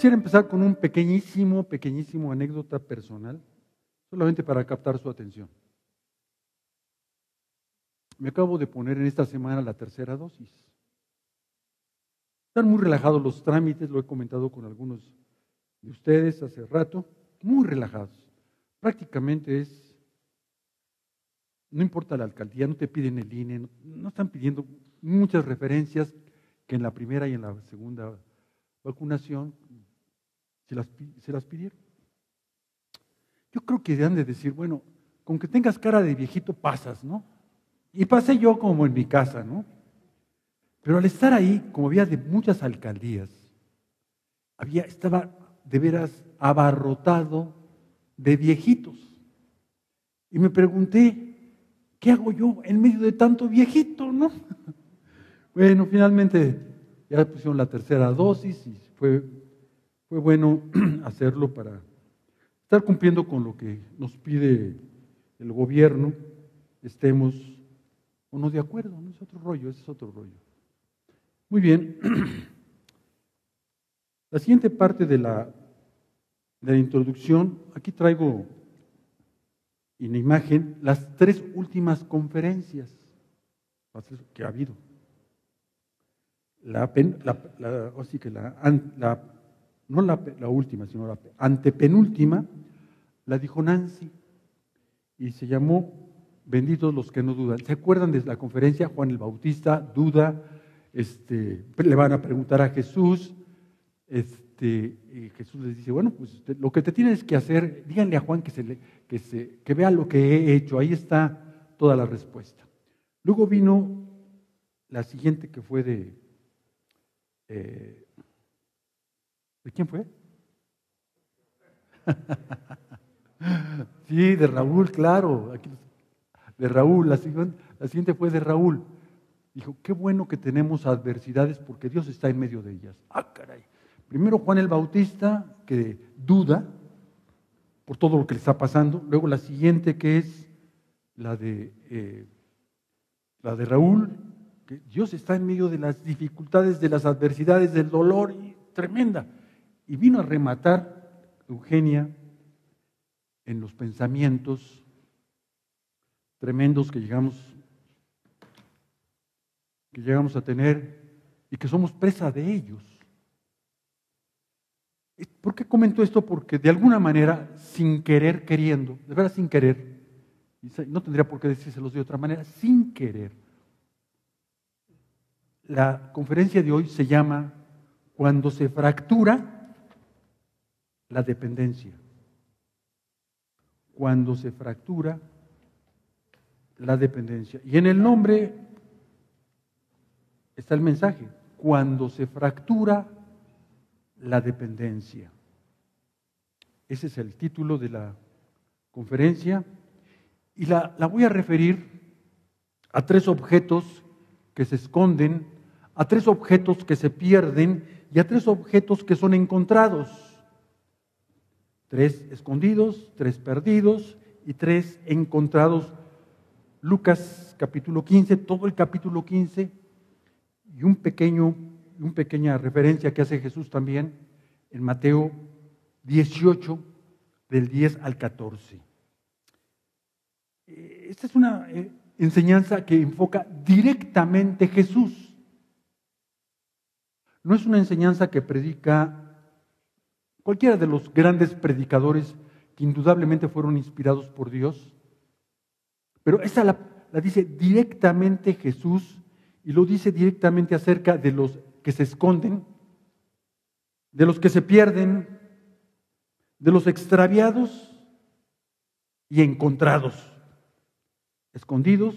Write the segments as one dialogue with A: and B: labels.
A: quisiera empezar con un pequeñísimo, pequeñísimo anécdota personal, solamente para captar su atención. Me acabo de poner en esta semana la tercera dosis. Están muy relajados los trámites, lo he comentado con algunos de ustedes hace rato, muy relajados. Prácticamente es, no importa la alcaldía, no te piden el INE, no, están pidiendo muchas referencias que en la primera y en la segunda vacunación se las, se las pidieron. Yo creo que han de decir, bueno, con que tengas cara de viejito pasas, ¿no? Y pasé yo como en mi casa, ¿no? Pero al estar ahí, como había de muchas alcaldías, había, estaba de veras abarrotado de viejitos. Y me pregunté, ¿qué hago yo en medio de tanto viejito, no? Bueno, finalmente ya pusieron la tercera dosis y fue, fue bueno hacerlo para estar cumpliendo con lo que nos pide el gobierno, estemos o no de acuerdo, no es otro rollo, ese es otro rollo. Muy bien. La siguiente parte de la, de la introducción, aquí traigo en imagen las tres últimas conferencias que ha habido. La, la, así que la, no la, última, sino la antepenúltima, la dijo Nancy y se llamó Benditos los que no dudan. ¿Se acuerdan de la conferencia? Juan el Bautista duda, este, le van a preguntar a Jesús, este, y Jesús les dice, bueno, pues lo que te tienes que hacer, díganle a Juan que, se que, se, que vea lo que he hecho, ahí está toda la respuesta. Luego vino la siguiente que fue de... Eh, ¿De quién fue? sí, de Raúl, claro. de Raúl, la siguiente fue de Raúl. Dijo, qué bueno que tenemos adversidades porque Dios está en medio de ellas. Ah, caray. Primero Juan el Bautista, que duda por todo lo que le está pasando. Luego la siguiente que es la de, eh, la de Raúl, que Dios está en medio de las dificultades, de las adversidades, del dolor, y, tremenda. Y vino a rematar Eugenia en los pensamientos tremendos que llegamos que llegamos a tener y que somos presa de ellos. ¿Por qué comento esto? Porque de alguna manera, sin querer, queriendo, de verdad sin querer, no tendría por qué decírselos de otra manera, sin querer. La conferencia de hoy se llama Cuando se fractura la dependencia. Cuando se fractura la dependencia. Y en el nombre está el mensaje, cuando se fractura la dependencia. Ese es el título de la conferencia y la, la, voy a referir a tres objetos que se esconden, a tres objetos que se pierden y a tres objetos que son encontrados. Tres escondidos, tres perdidos y tres encontrados. Lucas capítulo 15, todo el capítulo 15 y un pequeño, una pequeña referencia que hace Jesús también en Mateo 18, del 10 al 14. Eh, esta es una eh, enseñanza que enfoca directamente Jesús. No es una enseñanza que predica cualquiera de los grandes predicadores que indudablemente fueron inspirados por Dios, pero esta la, la dice directamente Jesús y lo dice directamente acerca de los que se esconden, de los que se pierden, de los extraviados y encontrados, escondidos,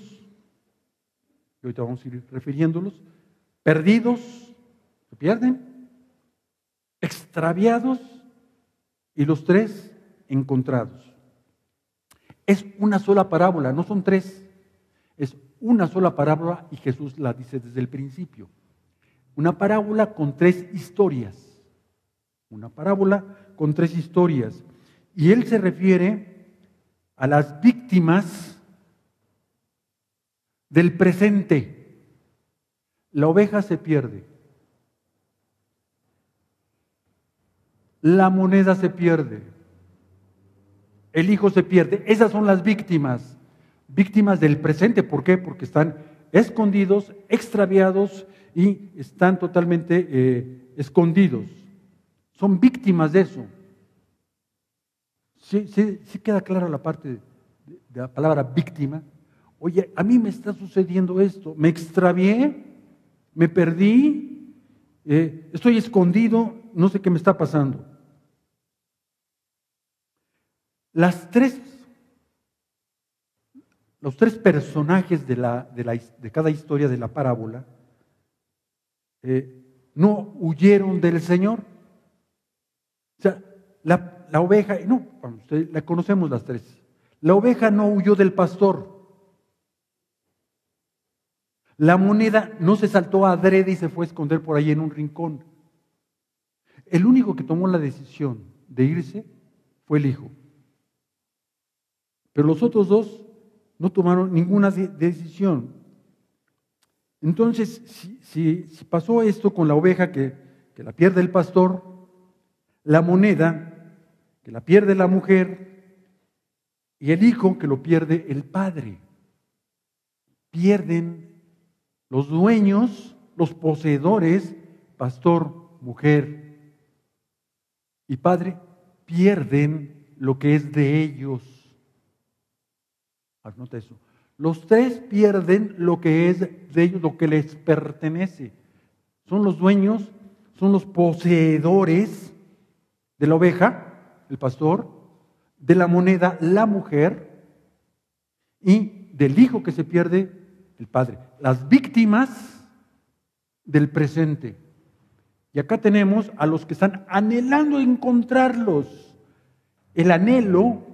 A: y ahorita vamos a ir refiriéndolos, perdidos, se pierden, extraviados y los tres encontrados. Es una sola parábola, no son tres, es una sola parábola y Jesús la dice desde el principio. Una parábola con tres historias. Una parábola con tres historias. Y él se refiere a las víctimas del presente. La oveja se pierde. La moneda se pierde, el hijo se pierde. Esas son las víctimas, víctimas del presente. ¿Por qué? Porque están escondidos, extraviados y están totalmente eh, escondidos. Son víctimas de eso. Sí, sí, sí queda clara la parte de la palabra víctima. Oye, a mí me está sucediendo esto, me extravié, me perdí, eh, estoy escondido, no sé qué me está pasando. Las tres, los tres personajes de, la, de, cada historia de la parábola eh, no huyeron del Señor. O sea, la, la oveja, no, la conocemos las tres. La oveja no huyó del pastor. La moneda no se saltó a adrede y se fue a esconder por ahí en un rincón. El único que tomó la decisión de irse fue el hijo. Pero los otros dos no tomaron ninguna decisión. Entonces, si, pasó esto con la oveja que, que la pierde el pastor, la moneda que la pierde la mujer y el hijo que lo pierde el padre. Pierden los dueños, los poseedores, pastor, mujer y padre, pierden lo que es de ellos. Anota eso. Los tres pierden lo que es de ellos, lo que les pertenece. Son los dueños, son los poseedores de la oveja, el pastor, de la moneda, la mujer, y del hijo que se pierde, el Padre. Las víctimas del presente. Y acá tenemos a los que están anhelando encontrarlos. El anhelo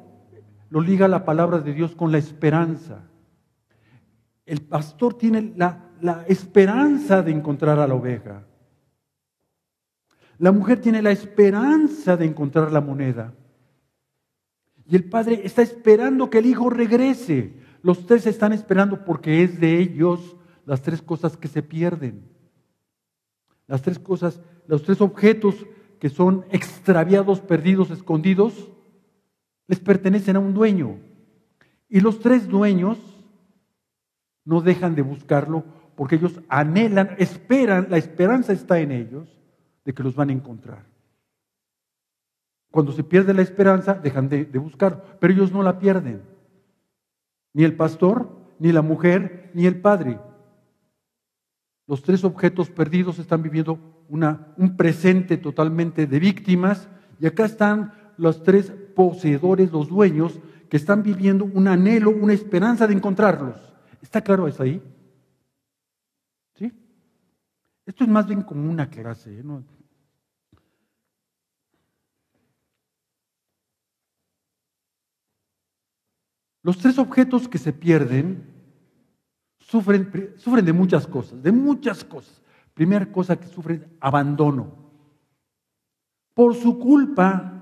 A: lo liga la palabra de Dios con la esperanza. El pastor tiene la, la esperanza de encontrar a la oveja. La mujer tiene la esperanza de encontrar la moneda. Y el padre está esperando que el hijo regrese. Los tres están esperando porque es de ellos las tres cosas que se pierden. Las tres cosas, los tres objetos que son extraviados, perdidos, escondidos, les pertenecen a un dueño. Y los tres dueños no dejan de buscarlo porque ellos anhelan, esperan, la esperanza está en ellos de que los van a encontrar. Cuando se pierde la esperanza, dejan de, de buscar, pero ellos no la pierden. Ni el pastor, ni la mujer, ni el padre. Los tres objetos perdidos están viviendo un presente totalmente de víctimas y acá están los tres poseedores, los dueños, que están viviendo un anhelo, una esperanza de encontrarlos. ¿Está claro eso ahí? ¿Sí? Esto es más bien como una clase. ¿eh? Los tres objetos que se pierden sufren, sufren de muchas cosas, de muchas cosas. Primera cosa que sufren, abandono. Por su culpa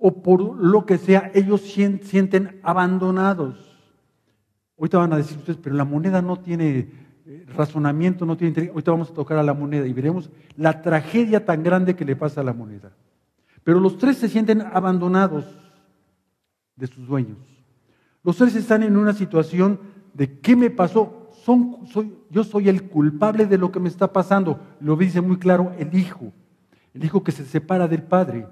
A: o por lo que sea, ellos sienten abandonados. Ahorita van a decir ustedes, pero la moneda no tiene eh, razonamiento, no tiene Ahorita vamos a tocar a la moneda y veremos la tragedia tan grande que le pasa a la moneda. Pero los tres se sienten abandonados de sus dueños. Los tres están en una situación de qué me pasó. Son, soy, yo soy el culpable de lo que me está pasando. Lo dice muy claro el hijo, el hijo que se separa del padre.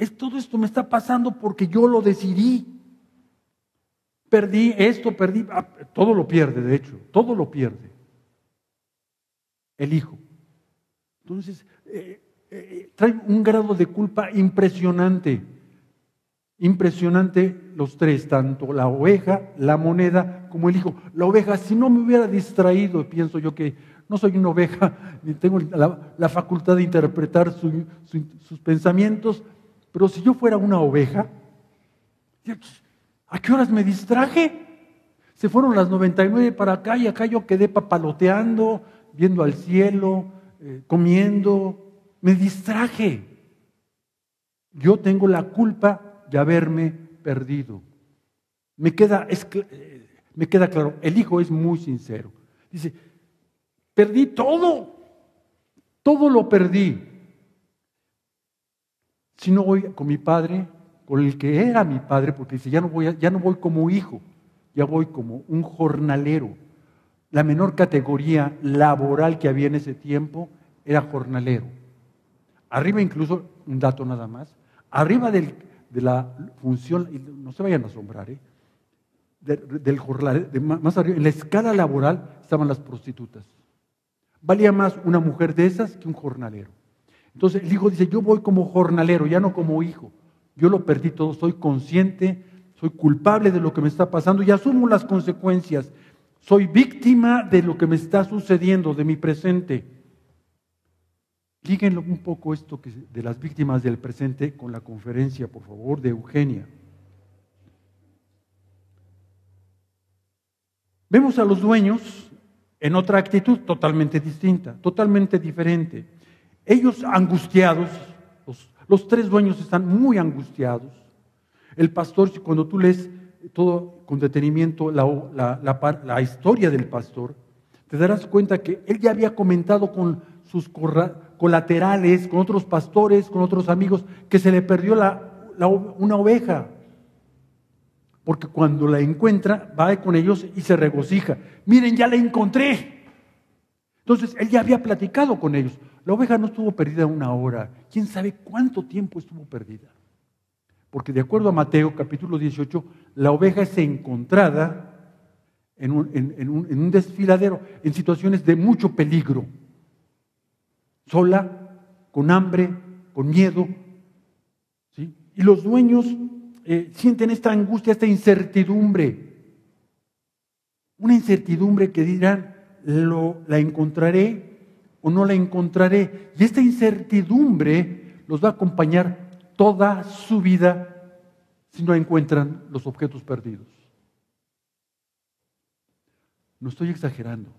A: Es, todo esto me está pasando porque yo lo decidí. Perdí esto, perdí, ah, todo lo pierde, de hecho, todo lo pierde. El hijo. Entonces, eh, eh, trae un grado de culpa impresionante. Impresionante los tres, tanto la oveja, la moneda como el hijo. La oveja, si no me hubiera distraído, pienso yo que no soy una oveja, ni tengo la, facultad de interpretar sus pensamientos, pero si yo fuera una oveja, ¿a qué horas me distraje? Se fueron las 99 para acá y acá yo quedé papaloteando, viendo al cielo, eh, comiendo, me distraje. Yo tengo la culpa de haberme perdido. Me queda, eh, me queda claro, el hijo es muy sincero. Dice, perdí todo, todo lo perdí. Si no voy con mi padre, con el que era mi padre, porque dice, ya no voy, ya no voy como hijo, ya voy como un jornalero. La menor categoría laboral que había en ese tiempo era jornalero. Arriba incluso, un dato nada más, arriba de la función, no se vayan a asombrar, ¿eh? del jornalero, más arriba, en la escala laboral estaban las prostitutas. Valía más una mujer de esas que un jornalero. Entonces el hijo dice, yo voy como jornalero, ya no como hijo. Yo lo perdí todo, soy consciente, soy culpable de lo que me está pasando y asumo las consecuencias. Soy víctima de lo que me está sucediendo, de mi presente. Líguenlo un poco esto de las víctimas del presente con la conferencia, por favor, de Eugenia. Vemos a los dueños en otra actitud totalmente distinta, totalmente diferente. Ellos angustiados, los, tres dueños están muy angustiados. El pastor, cuando tú lees todo con detenimiento la, la, historia del pastor, te darás cuenta que él ya había comentado con sus colaterales, con otros pastores, con otros amigos, que se le perdió una oveja. Porque cuando la encuentra, va con ellos y se regocija. Miren, ya la encontré. Entonces, él ya había platicado con ellos. La oveja no estuvo perdida una hora. ¿Quién sabe cuánto tiempo estuvo perdida? Porque de acuerdo a Mateo capítulo 18, la oveja es encontrada en un, desfiladero, en situaciones de mucho peligro. Sola, con hambre, con miedo. ¿sí? Y los dueños eh, sienten esta angustia, esta incertidumbre. Una incertidumbre que dirán, lo, la encontraré o no la encontraré. Y esta incertidumbre los va a acompañar toda su vida si no encuentran los objetos perdidos. No estoy exagerando.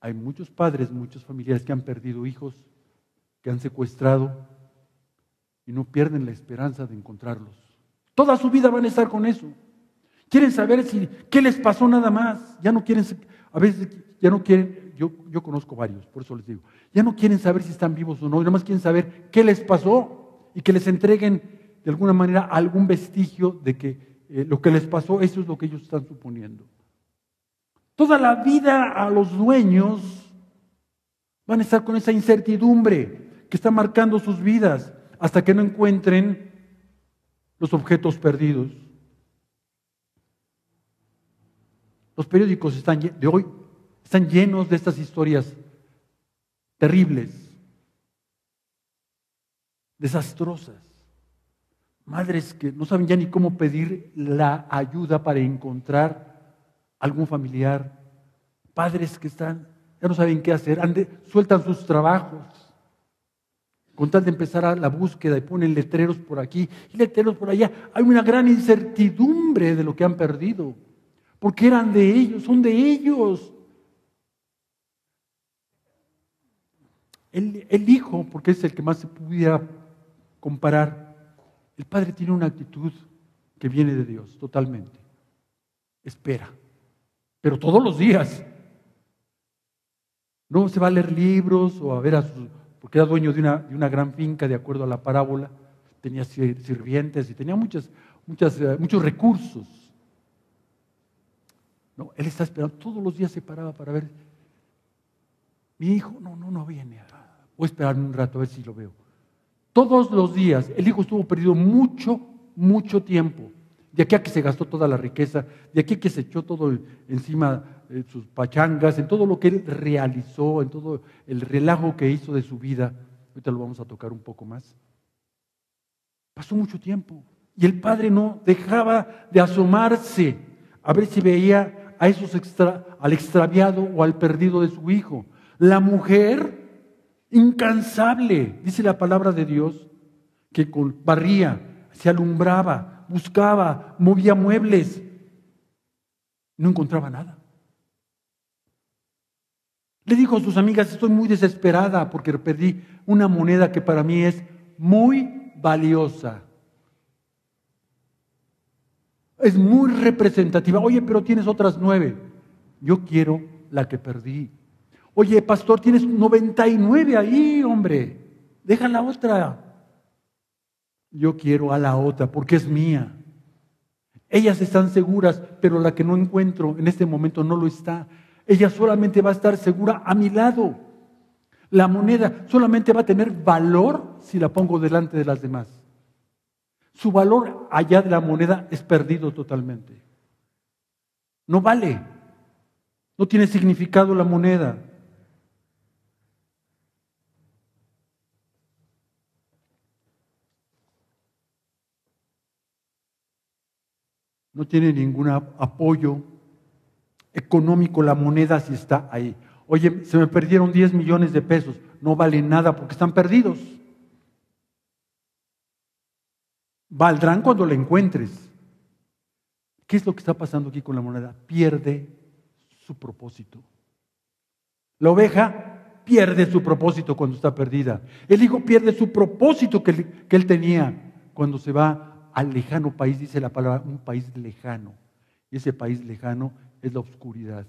A: Hay muchos padres, muchos familiares que han perdido hijos, que han secuestrado y no pierden la esperanza de encontrarlos. Toda su vida van a estar con eso. Quieren saber si qué les pasó nada más. Ya no quieren, a veces ya no quieren yo, conozco varios, por eso les digo, ya no quieren saber si están vivos o no, nada más quieren saber qué les pasó y que les entreguen de alguna manera algún vestigio de que eh, lo que les pasó, eso es lo que ellos están suponiendo. Toda la vida a los dueños van a estar con esa incertidumbre que está marcando sus vidas hasta que no encuentren los objetos perdidos. Los periódicos están de hoy están llenos de estas historias terribles, desastrosas. Madres que no saben ya ni cómo pedir la ayuda para encontrar algún familiar. Padres que están, ya no saben qué hacer, sueltan sus trabajos con tal de empezar a la búsqueda y ponen letreros por aquí y letreros por allá. Hay una gran incertidumbre de lo que han perdido, porque eran de ellos, son de ellos. El, hijo, porque es el que más se pudiera comparar, el padre tiene una actitud que viene de Dios totalmente. Espera, pero todos los días. No se va a leer libros o a ver a sus, porque era dueño de una, de una gran finca de acuerdo a la parábola, tenía sirvientes y tenía muchas, muchas, eh, muchos recursos. No, él está esperando, todos los días se paraba para ver. Mi hijo, no, no, no viene. Voy a esperar un rato a ver si lo veo. Todos los días el hijo estuvo perdido mucho, mucho tiempo. De aquí a que se gastó toda la riqueza, de aquí a que se echó todo encima de sus pachangas, en todo lo que él realizó, en todo el relajo que hizo de su vida. Ahorita lo vamos a tocar un poco más. Pasó mucho tiempo y el padre no dejaba de asomarse a ver si veía a esos extra, al extraviado o al perdido de su hijo. La mujer incansable, dice la palabra de Dios, que barría, se alumbraba, buscaba, movía muebles, no encontraba nada. Le dijo a sus amigas, estoy muy desesperada porque perdí una moneda que para mí es muy valiosa. Es muy representativa. Oye, pero tienes otras nueve. Yo quiero la que perdí. Oye, pastor, tienes 99 ahí, hombre. Deja la otra. Yo quiero a la otra porque es mía. Ellas están seguras, pero la que no encuentro en este momento no lo está. Ella solamente va a estar segura a mi lado. La moneda solamente va a tener valor si la pongo delante de las demás. Su valor allá de la moneda es perdido totalmente. No vale. No tiene significado la moneda. No tiene ningún apoyo económico la moneda si está ahí. Oye, se me perdieron 10 millones de pesos. No vale nada porque están perdidos. Valdrán cuando la encuentres. ¿Qué es lo que está pasando aquí con la moneda? Pierde su propósito. La oveja pierde su propósito cuando está perdida. El hijo pierde su propósito que, que él tenía cuando se va al lejano país, dice la palabra, un país lejano. Y ese país lejano es la oscuridad.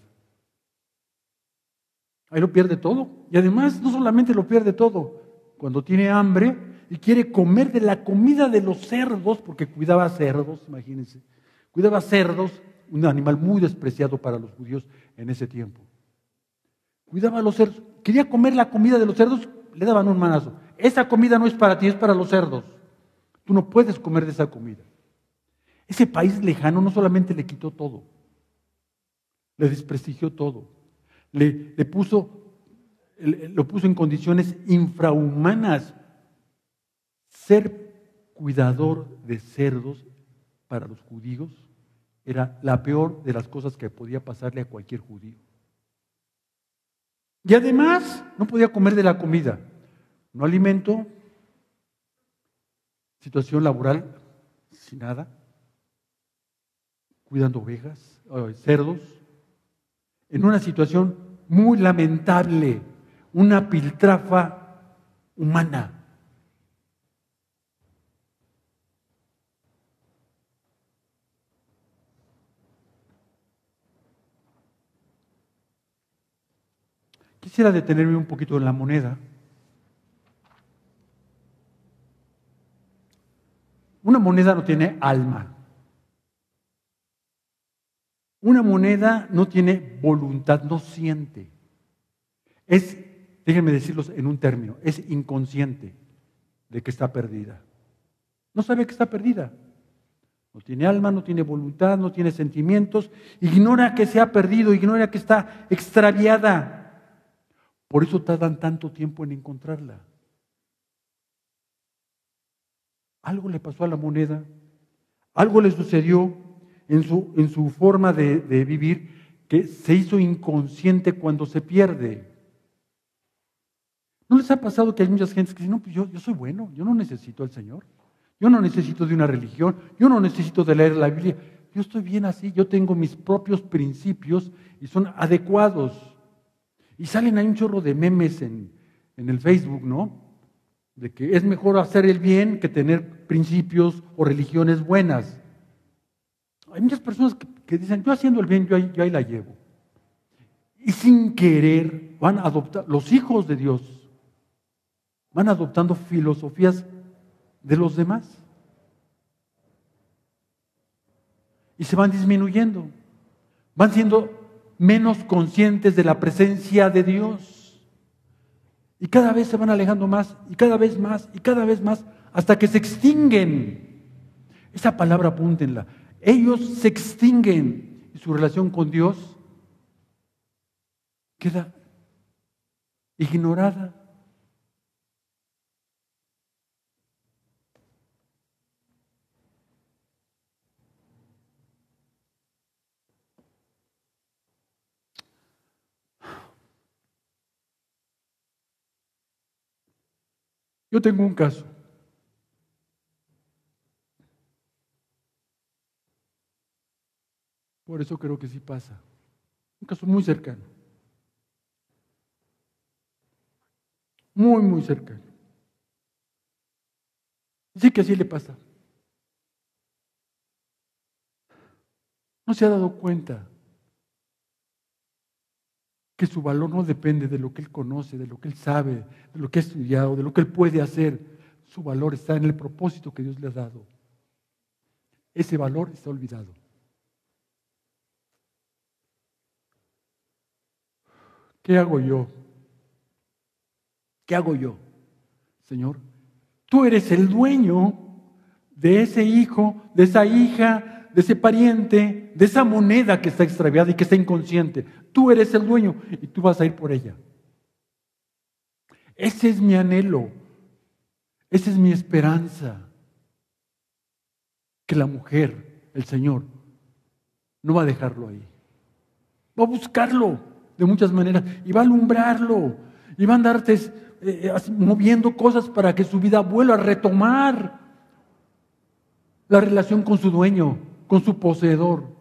A: Ahí lo pierde todo. Y además no solamente lo pierde todo, cuando tiene hambre y quiere comer de la comida de los cerdos, porque cuidaba cerdos, imagínense, Cuidaba cerdos, un animal muy despreciado para los judíos en ese tiempo. Cuidaba a los cerdos. Quería comer la comida de los cerdos, le daban un manazo. Esa comida no es para ti, es para los cerdos. Tú no puedes comer de esa comida. Ese país lejano no solamente le quitó todo, le desprestigió todo, le, le puso, lo puso en condiciones infrahumanas. Ser cuidador de cerdos para los judíos era la peor de las cosas que podía pasarle a cualquier judío. Y además no podía comer de la comida, no alimento, situación laboral sin nada, cuidando ovejas, cerdos, en una situación muy lamentable, una piltrafa humana. Quisiera detenerme un poquito en la moneda. Una moneda no tiene alma. Una moneda no tiene voluntad, no siente. Es, déjenme decirlos en un término, es inconsciente de que está perdida. No sabe que está perdida. No tiene alma, no tiene voluntad, no tiene sentimientos, ignora que se ha perdido, ignora que está extraviada. Por eso tardan tanto tiempo en encontrarla. Algo le pasó a la moneda, algo le sucedió en su, en su forma de, vivir que se hizo inconsciente cuando se pierde. ¿No les ha pasado que hay muchas gentes que dicen, no, pues yo, yo soy bueno, yo no necesito al Señor, yo no necesito de una religión, yo no necesito de leer la Biblia, yo estoy bien así, yo tengo mis propios principios y son adecuados. Y salen ahí un chorro de memes en, el Facebook, ¿no? De que es mejor hacer el bien que tener principios o religiones buenas. Hay muchas personas que, dicen, yo haciendo el bien, yo ahí, yo ahí la llevo. Y sin querer van a adoptar, los hijos de Dios van adoptando filosofías de los demás. Y se van disminuyendo. Van siendo menos conscientes de la presencia de Dios. Y cada vez se van alejando más, y cada vez más, y cada vez más, hasta que se extinguen. Esa palabra apúntenla. Ellos se extinguen y su relación con Dios queda ignorada. Yo tengo un caso. Por eso creo que sí pasa. Un caso muy cercano. Muy, muy cercano. Sí que así le pasa. No se ha dado cuenta que su valor no depende de lo que él conoce, de lo que él sabe, de lo que ha estudiado, de lo que él puede hacer. Su valor está en el propósito que Dios le ha dado. Ese valor está olvidado. ¿Qué hago yo? ¿Qué hago yo? Señor, tú eres el dueño de ese hijo, de esa hija, de ese pariente, de esa moneda que está extraviada y que está inconsciente. Tú eres el dueño y tú vas a ir por ella. Ese es mi anhelo. Esa es mi esperanza. Que la mujer, el Señor, no va a dejarlo ahí. Va a buscarlo de muchas maneras y va a alumbrarlo y va a andarte eh, moviendo cosas para que su vida vuelva a retomar la relación con su dueño, con su poseedor.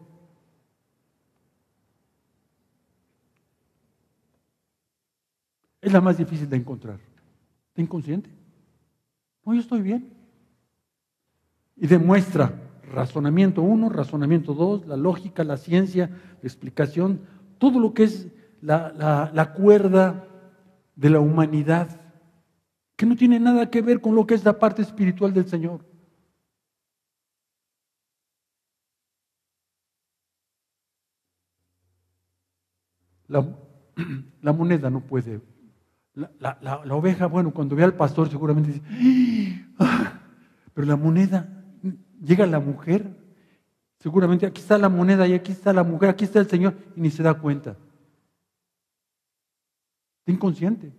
A: Es la más difícil de encontrar. ¿Está inconsciente? No, yo estoy bien. Y demuestra razonamiento uno, razonamiento dos, la lógica, la ciencia, la explicación, todo lo que es la, la cuerda de la humanidad, que no tiene nada que ver con lo que es la parte espiritual del Señor. La, moneda no puede. La, oveja, bueno, cuando ve al pastor seguramente dice, ¡Ah! pero la moneda, llega la mujer, seguramente aquí está la moneda y aquí está la mujer, aquí está el Señor, y ni se da cuenta. Está inconsciente.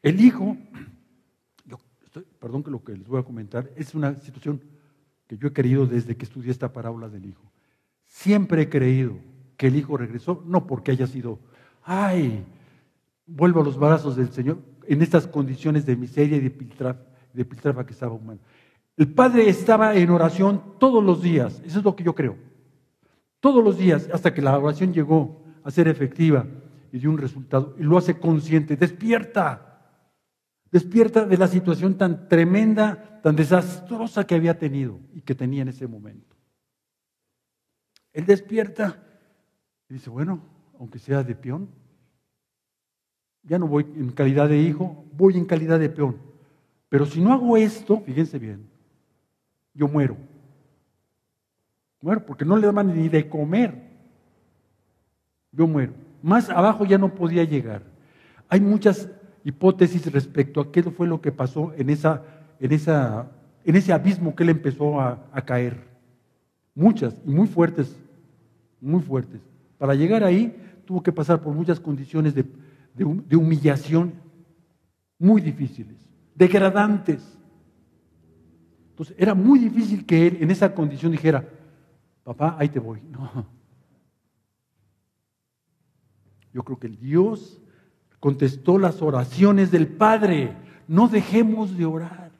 A: El hijo, perdón que lo que les voy a comentar, es una situación que yo he querido desde que estudié esta parábola del hijo. Siempre he creído que el hijo regresó, no porque haya sido, ay, vuelvo a los brazos del Señor en estas condiciones de miseria y de piltrafa, que estaba humano. El padre estaba en oración todos los días, eso es lo que yo creo. Todos los días, hasta que la oración llegó a ser efectiva y dio un resultado, y lo hace consciente, despierta, despierta de la situación tan tremenda, tan desastrosa que había tenido y que tenía en ese momento. Él despierta y dice, bueno, aunque sea de peón, ya no voy en calidad de hijo, voy en calidad de peón. Pero si no hago esto, fíjense bien, yo muero. Muero porque no le daban ni de comer. Yo muero. Más abajo ya no podía llegar. Hay muchas hipótesis respecto a qué fue lo que pasó en, esa, en, esa, en ese abismo que él empezó a, a caer. Muchas y muy fuertes, muy fuertes. Para llegar ahí tuvo que pasar por muchas condiciones de, humillación muy difíciles, degradantes. Entonces era muy difícil que él en esa condición dijera, papá, ahí te voy. No. Yo creo que el Dios contestó las oraciones del Padre. No dejemos de orar.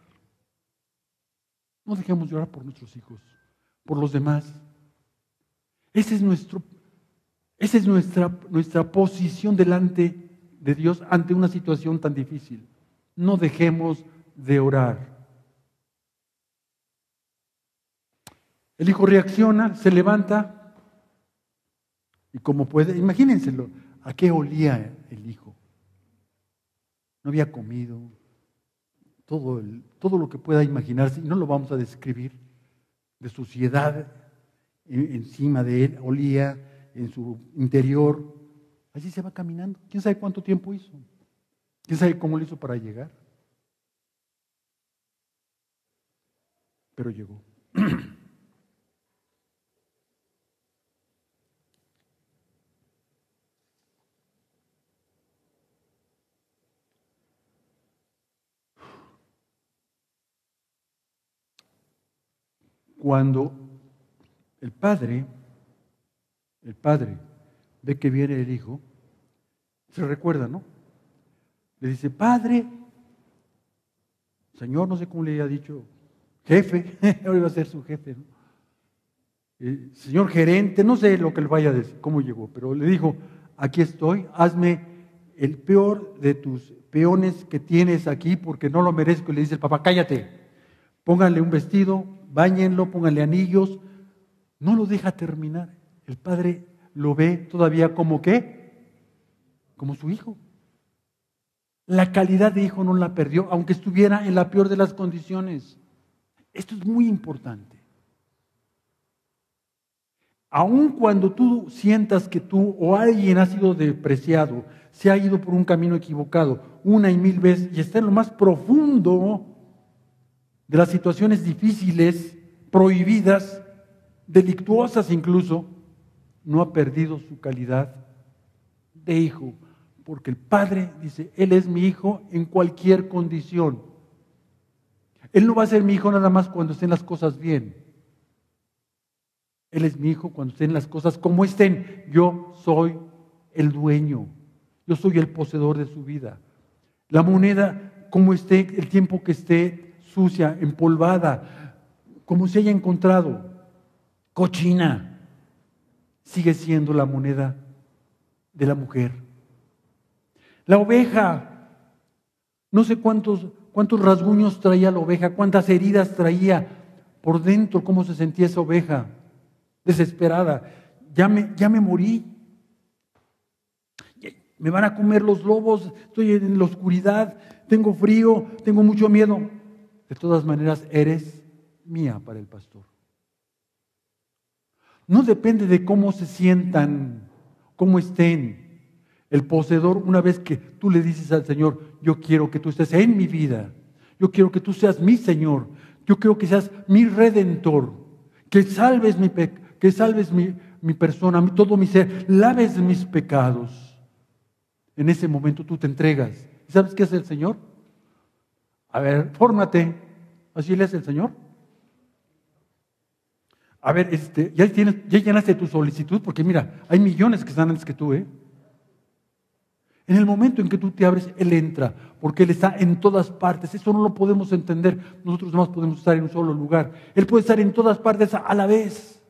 A: No dejemos de orar por nuestros hijos, por los demás. Ese es nuestro esa es nuestra, nuestra posición delante de Dios ante una situación tan difícil. No dejemos de orar. El hijo reacciona, se levanta y como puede, imagínenselo, ¿a qué olía el hijo? No había comido, todo, todo lo que pueda imaginarse, y no lo vamos a describir, de suciedad encima de él, olía, en su interior. Allí se va caminando. ¿Quién sabe cuánto tiempo hizo? ¿Quién sabe cómo lo hizo para llegar? Pero llegó. Cuando el Padre el padre ve que viene el hijo, se recuerda, ¿no? Le dice, padre, señor, no sé cómo le había dicho, jefe, ahora iba a ser su jefe, ¿no? Eh, señor gerente, no sé lo que le vaya a decir, cómo llegó, pero le dijo, aquí estoy, hazme el peor de tus peones que tienes aquí porque no lo merezco. Y le dice el papá, cállate, pónganle un vestido, bañenlo, pónganle anillos. No lo deja terminar. El padre lo ve todavía como qué? Como su hijo. La calidad de hijo no la perdió, aunque estuviera en la peor de las condiciones. Esto es muy importante. Aun cuando tú sientas que tú o alguien ha sido depreciado, se ha ido por un camino equivocado una y mil veces y está en lo más profundo de las situaciones difíciles, prohibidas, delictuosas incluso, no ha perdido su calidad de hijo, porque el Padre dice, Él es mi hijo en cualquier condición. Él no va a ser mi hijo nada más cuando estén las cosas bien. Él es mi hijo cuando estén las cosas como estén. Yo soy el dueño. Yo soy el poseedor de su vida. La moneda, como esté, el tiempo que esté sucia, empolvada, como se haya encontrado, cochina, sigue siendo la moneda de la mujer. La oveja, no sé cuántos, cuántos rasguños traía la oveja, cuántas heridas traía por dentro, cómo se sentía esa oveja, desesperada. Ya me, ya me morí. Me van a comer los lobos, estoy en la oscuridad, tengo frío, tengo mucho miedo. De todas maneras, eres mía para el pastor. No depende de cómo se sientan, cómo estén. El poseedor, una vez que tú le dices al Señor, yo quiero que tú estés en mi vida, yo quiero que tú seas mi Señor, yo quiero que seas mi redentor, que salves mi, que salves mi, mi persona, todo mi ser, laves mis pecados. En ese momento tú te entregas. ¿Sabes qué es el Señor? A ver, fórmate. ¿Así le es el Señor? A ver, este, ya, tienes, ya llenaste tu solicitud, porque mira, hay millones que están antes que tú, ¿eh? En el momento en que tú te abres, Él entra, porque Él está en todas partes. Eso no lo podemos entender. Nosotros no podemos estar en un solo lugar. Él puede estar en todas partes a la vez.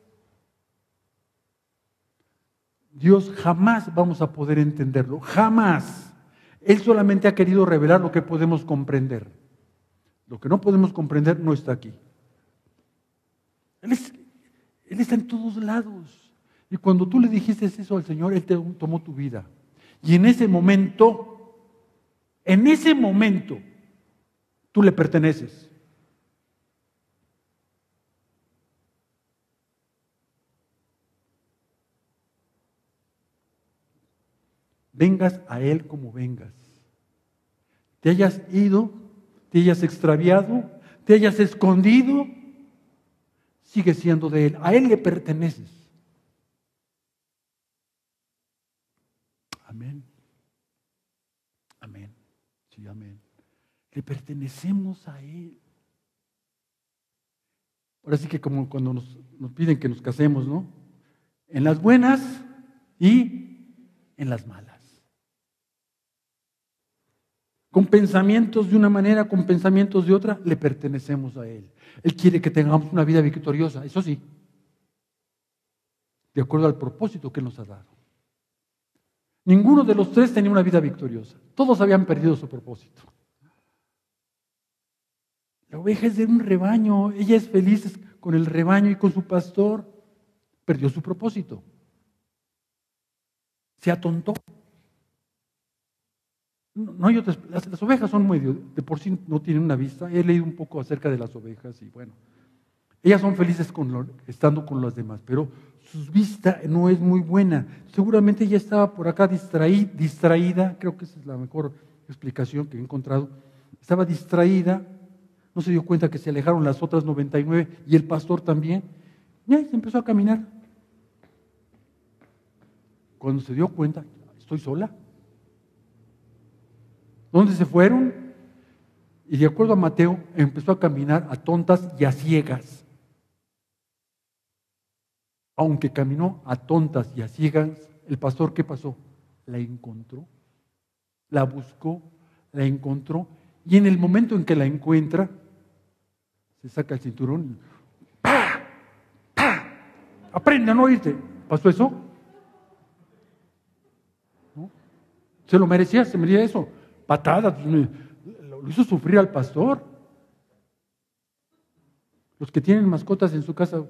A: Dios jamás vamos a poder entenderlo. Jamás. Él solamente ha querido revelar lo que podemos comprender. Lo que no podemos comprender no está aquí. Él, él está en todos lados. Y cuando tú le dijiste eso al Señor, Él te tomó tu vida. Y en ese momento, en ese momento, tú le perteneces. Vengas a Él como vengas. Te hayas ido, te hayas extraviado, te hayas escondido, sigue siendo de Él. A Él le perteneces. Amén. Amén. Sí, amén. Le pertenecemos a Él. Ahora sí que como cuando nos, piden que nos casemos, ¿no? En las buenas y en las malas. Con pensamientos de una manera, con pensamientos de otra, le pertenecemos a Él. Él quiere que tengamos una vida victoriosa, eso sí, de acuerdo al propósito que nos ha dado. Ninguno de los tres tenía una vida victoriosa. Todos habían perdido su propósito. La oveja es de un rebaño. Ella es feliz con el rebaño y con su pastor. Perdió su propósito. Se atontó. No hay las, las, ovejas son muy, de por sí no tienen una vista. He leído un poco acerca de las ovejas y bueno, ellas son felices con estando con las demás, pero su vista no es muy buena. Seguramente ella estaba por acá distraída, creo que esa es la mejor explicación que he encontrado. Estaba distraída, no se dio cuenta que se alejaron las otras 99 y el pastor también. Y ahí empezó a caminar. Cuando se dio cuenta, estoy sola. ¿Dónde se fueron? Y de acuerdo a Mateo, empezó a caminar a tontas y a ciegas aunque caminó a tontas y a ciegas, el pastor, ¿qué pasó? La encontró, la buscó, la encontró, y en el momento en que la encuentra, se saca el cinturón, ¡pah! ¡pah! aprende a no irte. ¿Pasó eso? ¿Se lo merecía? ¿Se merecía eso? Patadas, lo hizo sufrir al pastor. Los que tienen mascotas en su casa,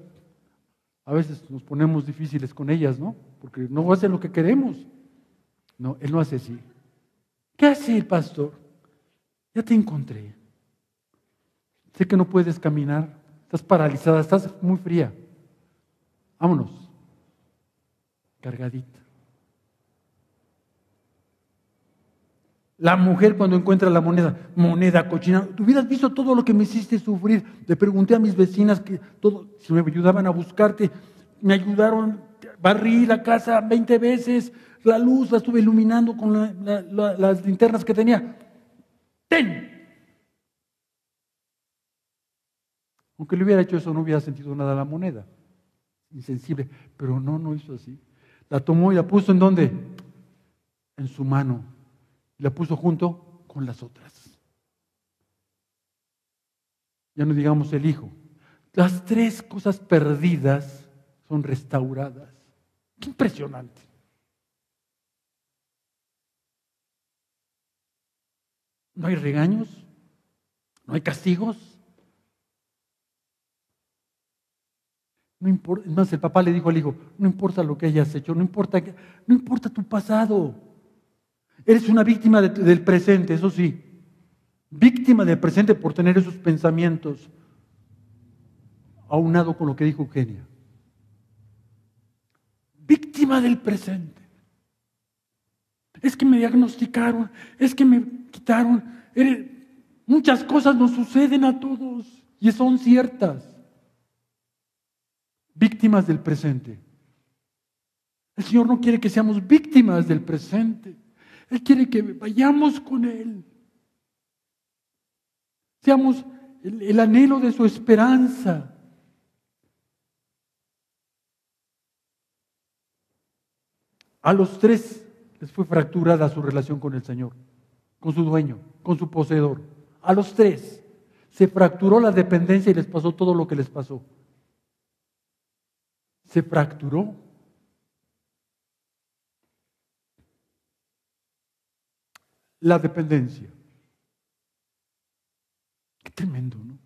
A: a veces nos ponemos difíciles con ellas, ¿no? Porque no hacen lo que queremos. No, Él no hace así. ¿Qué hace el pastor? Ya te encontré. Sé que no puedes caminar, estás paralizada, estás muy fría. Vámonos. Cargadita. La mujer cuando encuentra la moneda, moneda cochina, tú hubieras visto todo lo que me hiciste sufrir. Le pregunté a mis vecinas que todo, si me ayudaban a buscarte, me ayudaron, barrí la casa 20 veces, la luz la estuve iluminando con las linternas que tenía. Ten. Aunque le hubiera hecho eso, no hubiera sentido nada la moneda. Insensible. Pero no, no hizo así. La tomó y la puso en dónde? En su mano. Y la puso junto con las otras. Ya no digamos el hijo. Las tres cosas perdidas son restauradas. Qué impresionante. No hay regaños, no hay castigos. No importa, más el papá le dijo al hijo, no importa lo que hayas hecho, no importa, no importa tu pasado. Eres una víctima del presente, eso sí. Víctima del presente por tener esos pensamientos, aunado con lo que dijo Eugenia. Víctima del presente. Es que me diagnosticaron, es que me quitaron. Muchas cosas nos suceden a todos y son ciertas. Víctimas del presente. El Señor no quiere que seamos víctimas del presente. Él quiere que vayamos con Él. Seamos el, el anhelo de su esperanza. A los tres les fue fracturada su relación con el Señor con su dueño, con su poseedor. A los tres se fracturó la dependencia y les pasó todo lo que les pasó. Se fracturó. La dependencia. Qué tremendo, ¿no?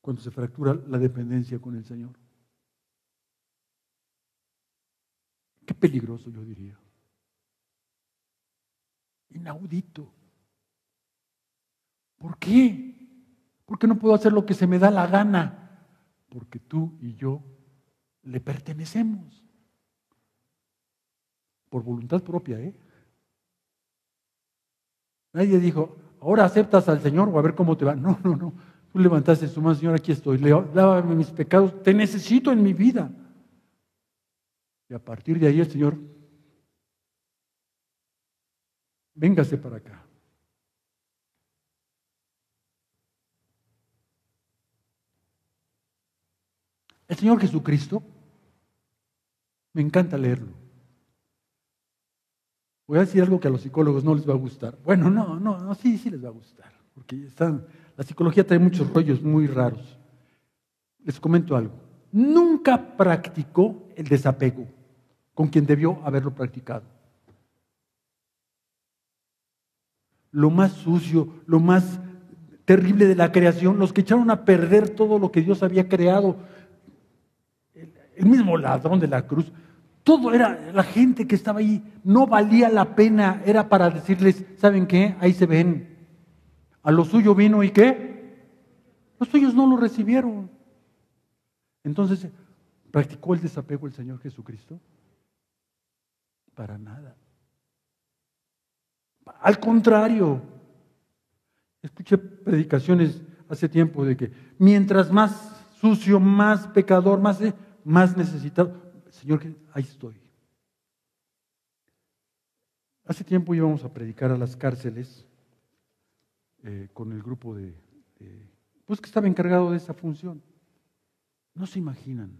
A: Cuando se fractura la dependencia con el Señor. Qué peligroso, yo diría inaudito. ¿Por qué? Porque no puedo hacer lo que se me da la gana. Porque tú y yo le pertenecemos. Por voluntad propia, ¿eh? Nadie dijo, ahora aceptas al Señor o a ver cómo te va. No, no, no. Tú levantaste su mano, Señor, aquí estoy. Lávame mis pecados. Te necesito en mi vida. Y a partir de ahí el Señor véngase para acá. El Señor Jesucristo, me encanta leerlo. Voy a decir algo que a los psicólogos no les va a gustar. Bueno, no, no, no sí, sí les va a gustar, porque están, la psicología trae muchos rollos muy raros. Les comento algo. Nunca practicó el desapego con quien debió haberlo practicado. lo más sucio, lo más terrible de la creación, los que echaron a perder todo lo que Dios había creado, el mismo ladrón de la cruz, todo era, la gente que estaba ahí, no valía la pena, era para decirles, ¿saben qué? Ahí se ven, a lo suyo vino y qué? Los suyos no lo recibieron. Entonces, ¿practicó el desapego el Señor Jesucristo? Para nada. Al contrario, escuché predicaciones hace tiempo de que mientras más sucio, más pecador, más, más necesitado, Señor, ahí estoy. Hace tiempo íbamos a predicar a las cárceles eh, con el grupo de, pues que estaba encargado de esa función. No se imaginan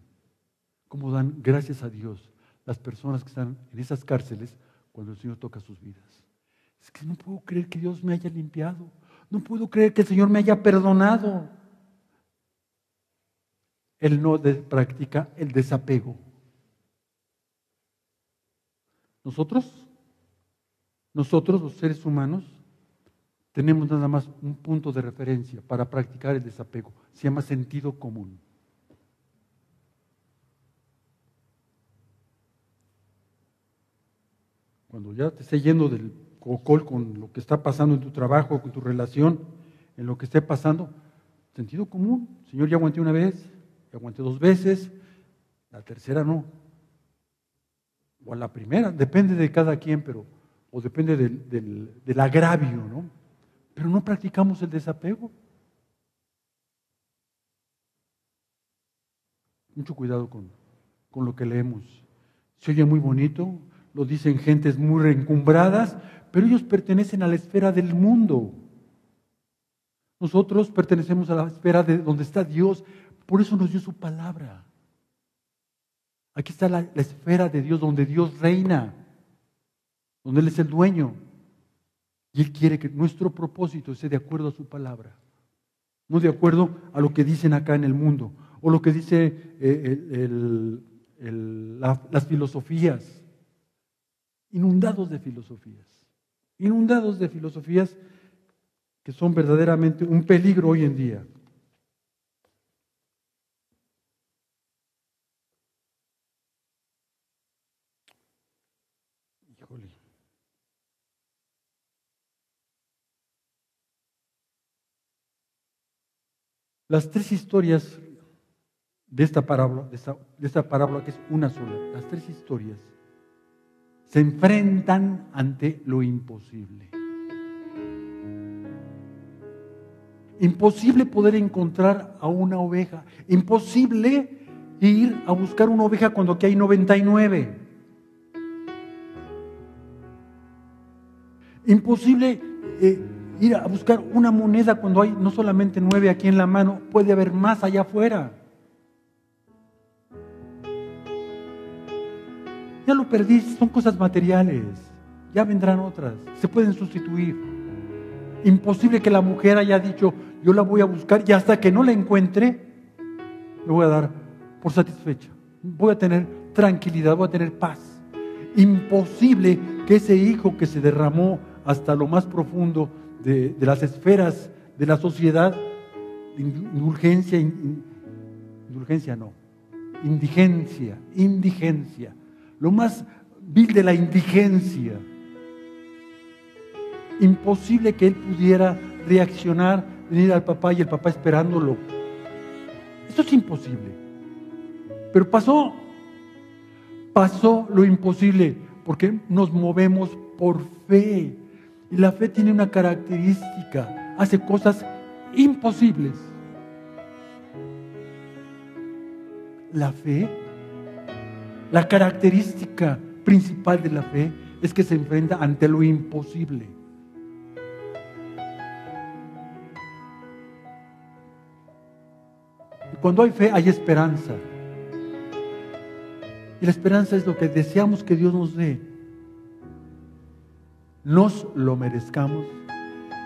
A: cómo dan gracias a Dios las personas que están en esas cárceles cuando el Señor toca sus vidas. Es que no puedo creer que Dios me haya limpiado. No puedo creer que el Señor me haya perdonado. Él no practica el desapego. Nosotros, nosotros los seres humanos, tenemos nada más un punto de referencia para practicar el desapego. Se llama sentido común. Cuando ya te esté yendo del cocol con lo que está pasando en tu trabajo, con tu relación, en lo que esté pasando. Sentido común. Señor, ya aguanté una vez, ya aguanté dos veces, la tercera no. O a la primera, depende de cada quien, pero, o depende del, del agravio, ¿no? Pero no practicamos el desapego. Mucho cuidado con, con lo que leemos. Se oye muy bonito, lo dicen gentes muy reencumbradas, pero ellos pertenecen a la esfera del mundo. Nosotros pertenecemos a la esfera de donde está Dios, por eso nos dio su palabra. Aquí está la, esfera de Dios, donde Dios reina, donde Él es el dueño. Y Él quiere que nuestro propósito esté de acuerdo a su palabra, no de acuerdo a lo que dicen acá en el mundo, o lo que dice eh, las filosofías. Inundados de filosofías, inundados de filosofías que son verdaderamente un peligro hoy en día. Las tres historias de esta parábola, de esta, parábola que es una sola, las tres historias se enfrentan ante lo imposible. Imposible poder encontrar a una oveja. Imposible ir a buscar una oveja cuando aquí hay 99. Imposible eh, ir a buscar una moneda cuando hay no solamente nueve aquí en la mano, puede haber más allá afuera. Ya lo perdiste, son cosas materiales, ya vendrán otras, se pueden sustituir. Imposible que la mujer haya dicho, yo la voy a buscar y hasta que no la encuentre, me voy a dar por satisfecha. Voy a tener tranquilidad, voy a tener paz. Imposible que ese hijo que se derramó hasta lo más profundo de, las esferas de la sociedad, indulgencia, indulgencia no, indigencia, indigencia, lo más vil de la indigencia. Imposible que él pudiera reaccionar, venir al papá y el papá esperándolo. Eso es imposible. Pero pasó, pasó lo imposible, porque nos movemos por fe. Y la fe tiene una característica, hace cosas imposibles. La fe, la característica principal de la fe es que se enfrenta ante lo imposible. Y cuando hay fe hay esperanza. Y la esperanza es lo que deseamos que Dios nos dé nos lo merezcamos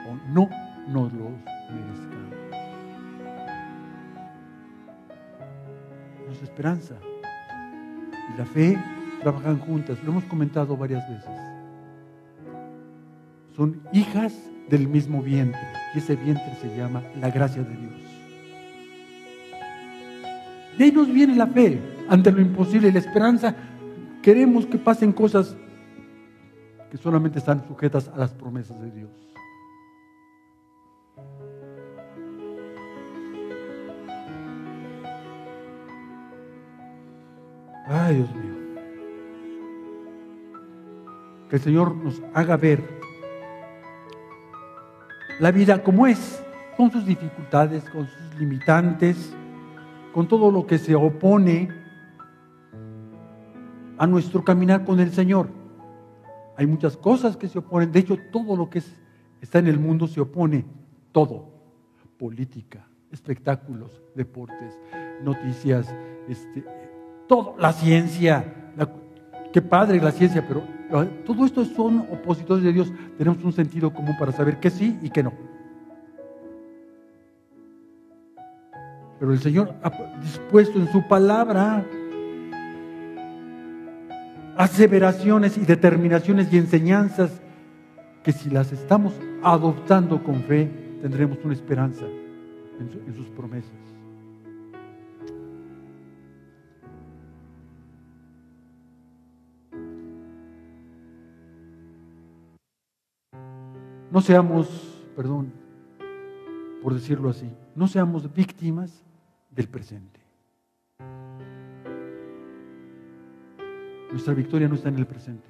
A: o no nos lo merezcamos. Nuestra esperanza y la fe trabajan juntas, lo hemos comentado varias veces. Son hijas del mismo vientre y ese vientre se llama la gracia de Dios. De ahí nos viene la fe ante lo imposible, la esperanza. Queremos que pasen cosas que solamente están sujetas a las promesas de Dios. Ay, Dios mío. Que el Señor nos haga ver la vida como es, con sus dificultades, con sus limitantes, con todo lo que se opone a nuestro caminar con el Señor. Hay muchas cosas que se oponen. De hecho, todo lo que está en el mundo se opone. Todo. Política, espectáculos, deportes, noticias, este, todo. La ciencia. qué padre la ciencia, pero todo esto son opositores de Dios. Tenemos un sentido común para saber que sí y que no. Pero el Señor ha dispuesto en su palabra aseveraciones y determinaciones y enseñanzas que si las estamos adoptando con fe, tendremos una esperanza en, sus promesas. no seamos, perdón, por decirlo así, no seamos víctimas del presente. Nuestra victoria no está en el presente.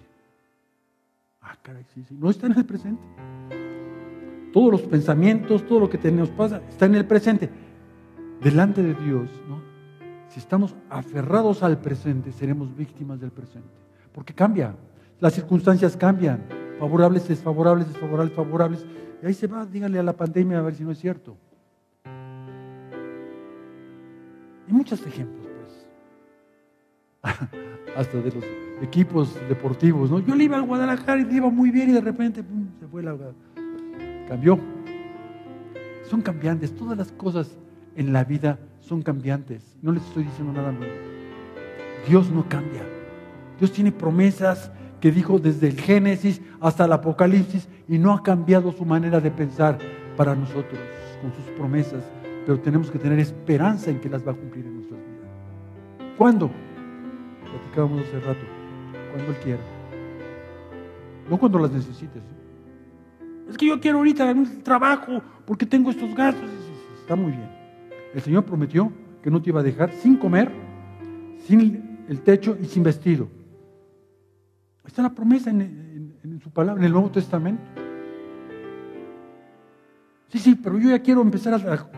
A: Ah, caray, sí, sí, no está en el presente. Todos los pensamientos, todo lo que tenemos pasa, está en el presente. Delante de Dios, ¿no? Si estamos aferrados al presente, seremos víctimas del presente. Porque cambia, las circunstancias cambian, favorables, desfavorables, desfavorables, favorables. Y ahí se va, díganle a la pandemia a ver si no es cierto. Y muchos ejemplos. Hasta de los equipos deportivos, ¿no? Yo le iba al Guadalajara y le iba muy bien y de repente se fue la... Cambió. Son cambiantes. Todas las cosas en la vida son cambiantes. No les estoy diciendo nada nuevo. Dios no cambia. Dios tiene promesas que dijo desde el Génesis hasta el Apocalipsis y no ha cambiado su manera de pensar para nosotros con sus promesas, pero tenemos que tener esperanza en que las va a cumplir en nuestras vidas. ¿Cuándo? Platicábamos hace rato, cuando Él quiera. No cuando las necesites. Es que yo quiero ahorita un trabajo porque tengo estos gastos. Está muy bien. El Señor prometió que no te iba a dejar sin comer, sin el techo y sin vestido. Está la promesa en, su palabra, en el Nuevo Testamento. Sí, sí, pero yo ya quiero empezar a...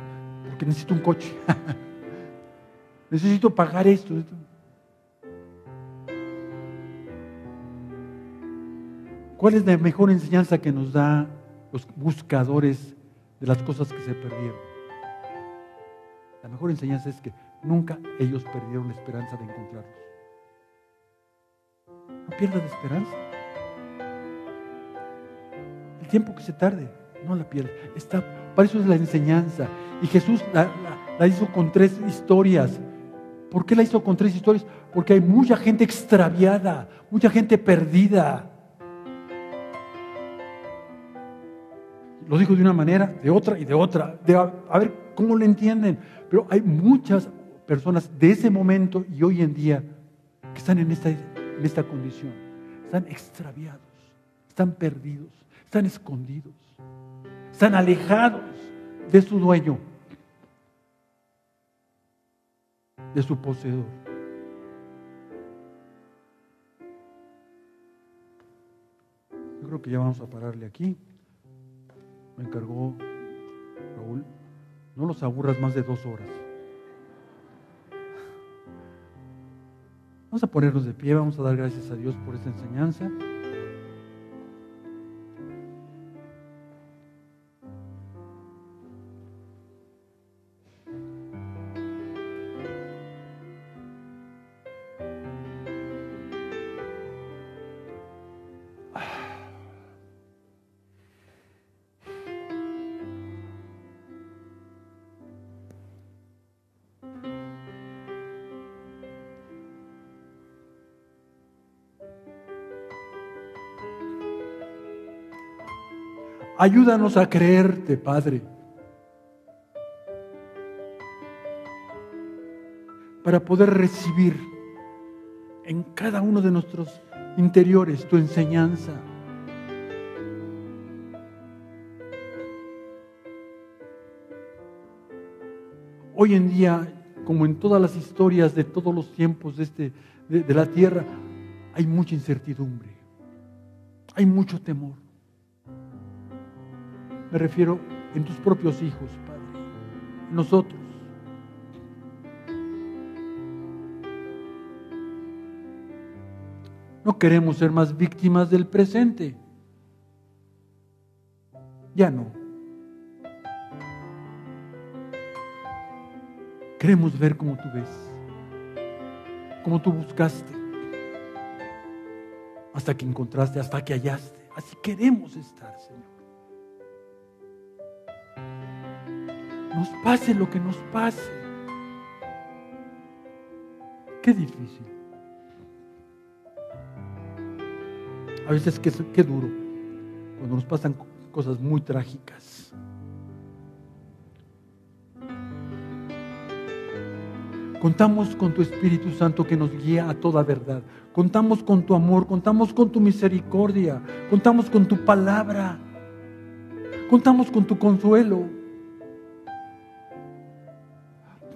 A: porque necesito un coche. necesito pagar esto. ¿Cuál es la mejor enseñanza que nos da los buscadores de las cosas que se perdieron? La mejor enseñanza es que nunca ellos perdieron la esperanza de encontrarlos. No pierdas la esperanza. El tiempo que se tarde, no la pierdas. Para eso es la enseñanza. Y Jesús la hizo con tres historias. ¿Por qué la hizo con tres historias? Porque hay mucha gente extraviada, mucha gente perdida. Lo dijo de una manera, de otra y de otra. A, ver cómo lo entienden. Pero hay muchas personas de ese momento y hoy en día que están en esta condición. Están extraviados, están perdidos, están escondidos, están alejados de su dueño, de su poseedor. Yo creo que ya vamos a pararle aquí me encargó Raúl, no los aburras más de dos horas. Vamos a ponernos de pie, vamos a dar gracias a Dios por esta enseñanza. Ayúdanos a creerte, Padre. Para poder recibir en cada uno de nuestros interiores tu enseñanza. Hoy en día, como en todas las historias de todos los tiempos de, este, de la tierra, hay mucha incertidumbre, hay mucho temor. Me refiero en tus propios hijos, Padre. Nosotros. No queremos ser más víctimas del presente. Ya no. Queremos ver como tú ves, como tú buscaste, hasta que encontraste, hasta que hallaste. Así queremos estar, Señor. Nos pase lo que nos pase. Qué difícil. A veces qué, duro cuando nos pasan cosas muy trágicas. Contamos con tu Espíritu Santo que nos guía a toda verdad. Contamos con tu amor, contamos con tu misericordia, contamos con tu palabra Contamos con tu consuelo.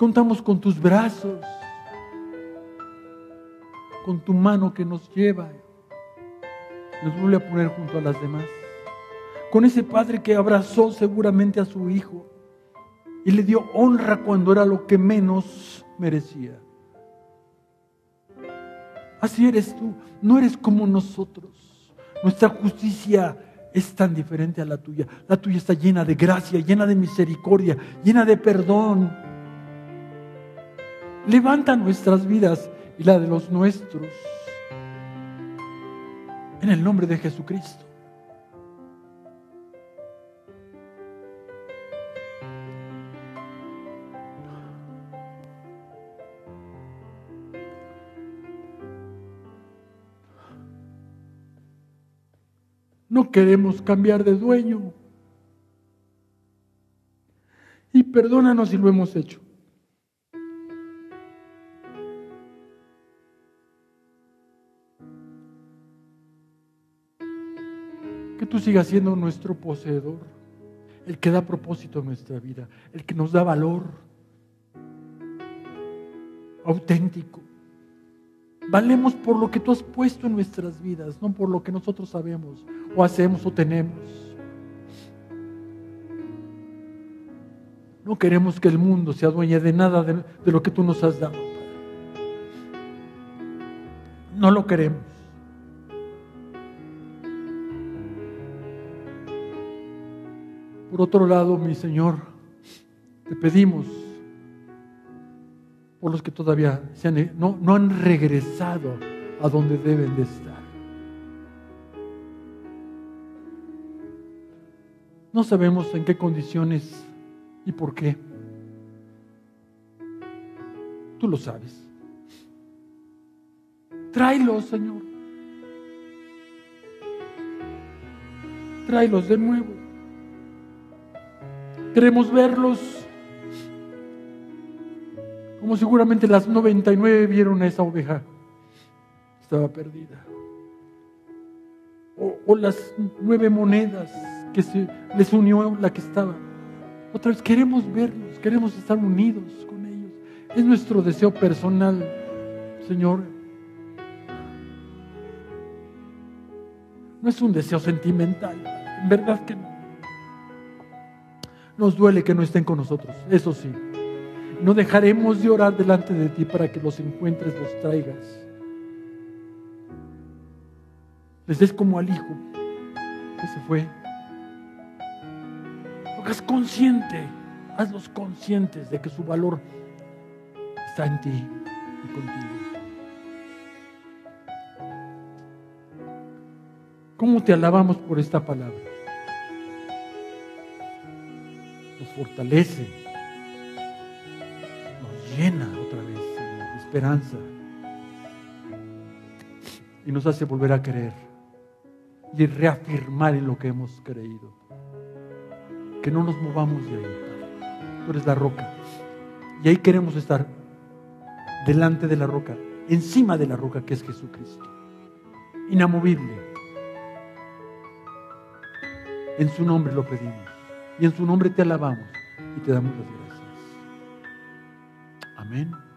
A: Contamos con tus brazos, con tu mano que nos lleva, nos vuelve a poner junto a las demás. Con ese padre que abrazó seguramente a su hijo y le dio honra cuando era lo que menos merecía. Así eres tú, no eres como nosotros. Nuestra justicia es tan diferente a la tuya. La tuya está llena de gracia, llena de misericordia, llena de perdón. Levanta nuestras vidas y la de los nuestros. En el nombre de Jesucristo. No queremos cambiar de dueño. Y perdónanos si lo hemos hecho. Sigas siendo nuestro poseedor, el que da propósito a nuestra vida, el que nos da valor auténtico. Valemos por lo que tú has puesto en nuestras vidas, no por lo que nosotros sabemos o hacemos o tenemos. No queremos que el mundo se adueñe de nada de, de lo que tú nos has dado. No lo queremos. Por otro lado, mi Señor, te pedimos por los que todavía no, no han regresado a donde deben de estar. No sabemos en qué condiciones y por qué. Tú lo sabes. Tráelos, Señor. Tráelos de nuevo. Queremos verlos como seguramente las 99 vieron a esa oveja. Estaba perdida. O, las nueve monedas que les unió la que estaba. Otra vez queremos verlos, queremos estar unidos con ellos. Es nuestro deseo personal, Señor. No es un deseo sentimental, en verdad que no. Nos duele que no estén con nosotros, eso sí. No dejaremos de orar delante de ti para que los encuentres, los traigas. Les des como al hijo que se fue. Hagas consciente, hazlos conscientes de que su valor está en ti y contigo. ¿Cómo te alabamos por esta palabra? Nos fortalece llena otra vez de esperanza y nos hace volver a creer y reafirmar en lo que hemos creído. Que no nos movamos de ahí. Tú eres la roca. Y ahí queremos estar delante de la roca, encima de la roca que es Jesucristo. Inamovible. En su nombre lo pedimos. Y en su nombre te alabamos y te damos las gracias. Amén.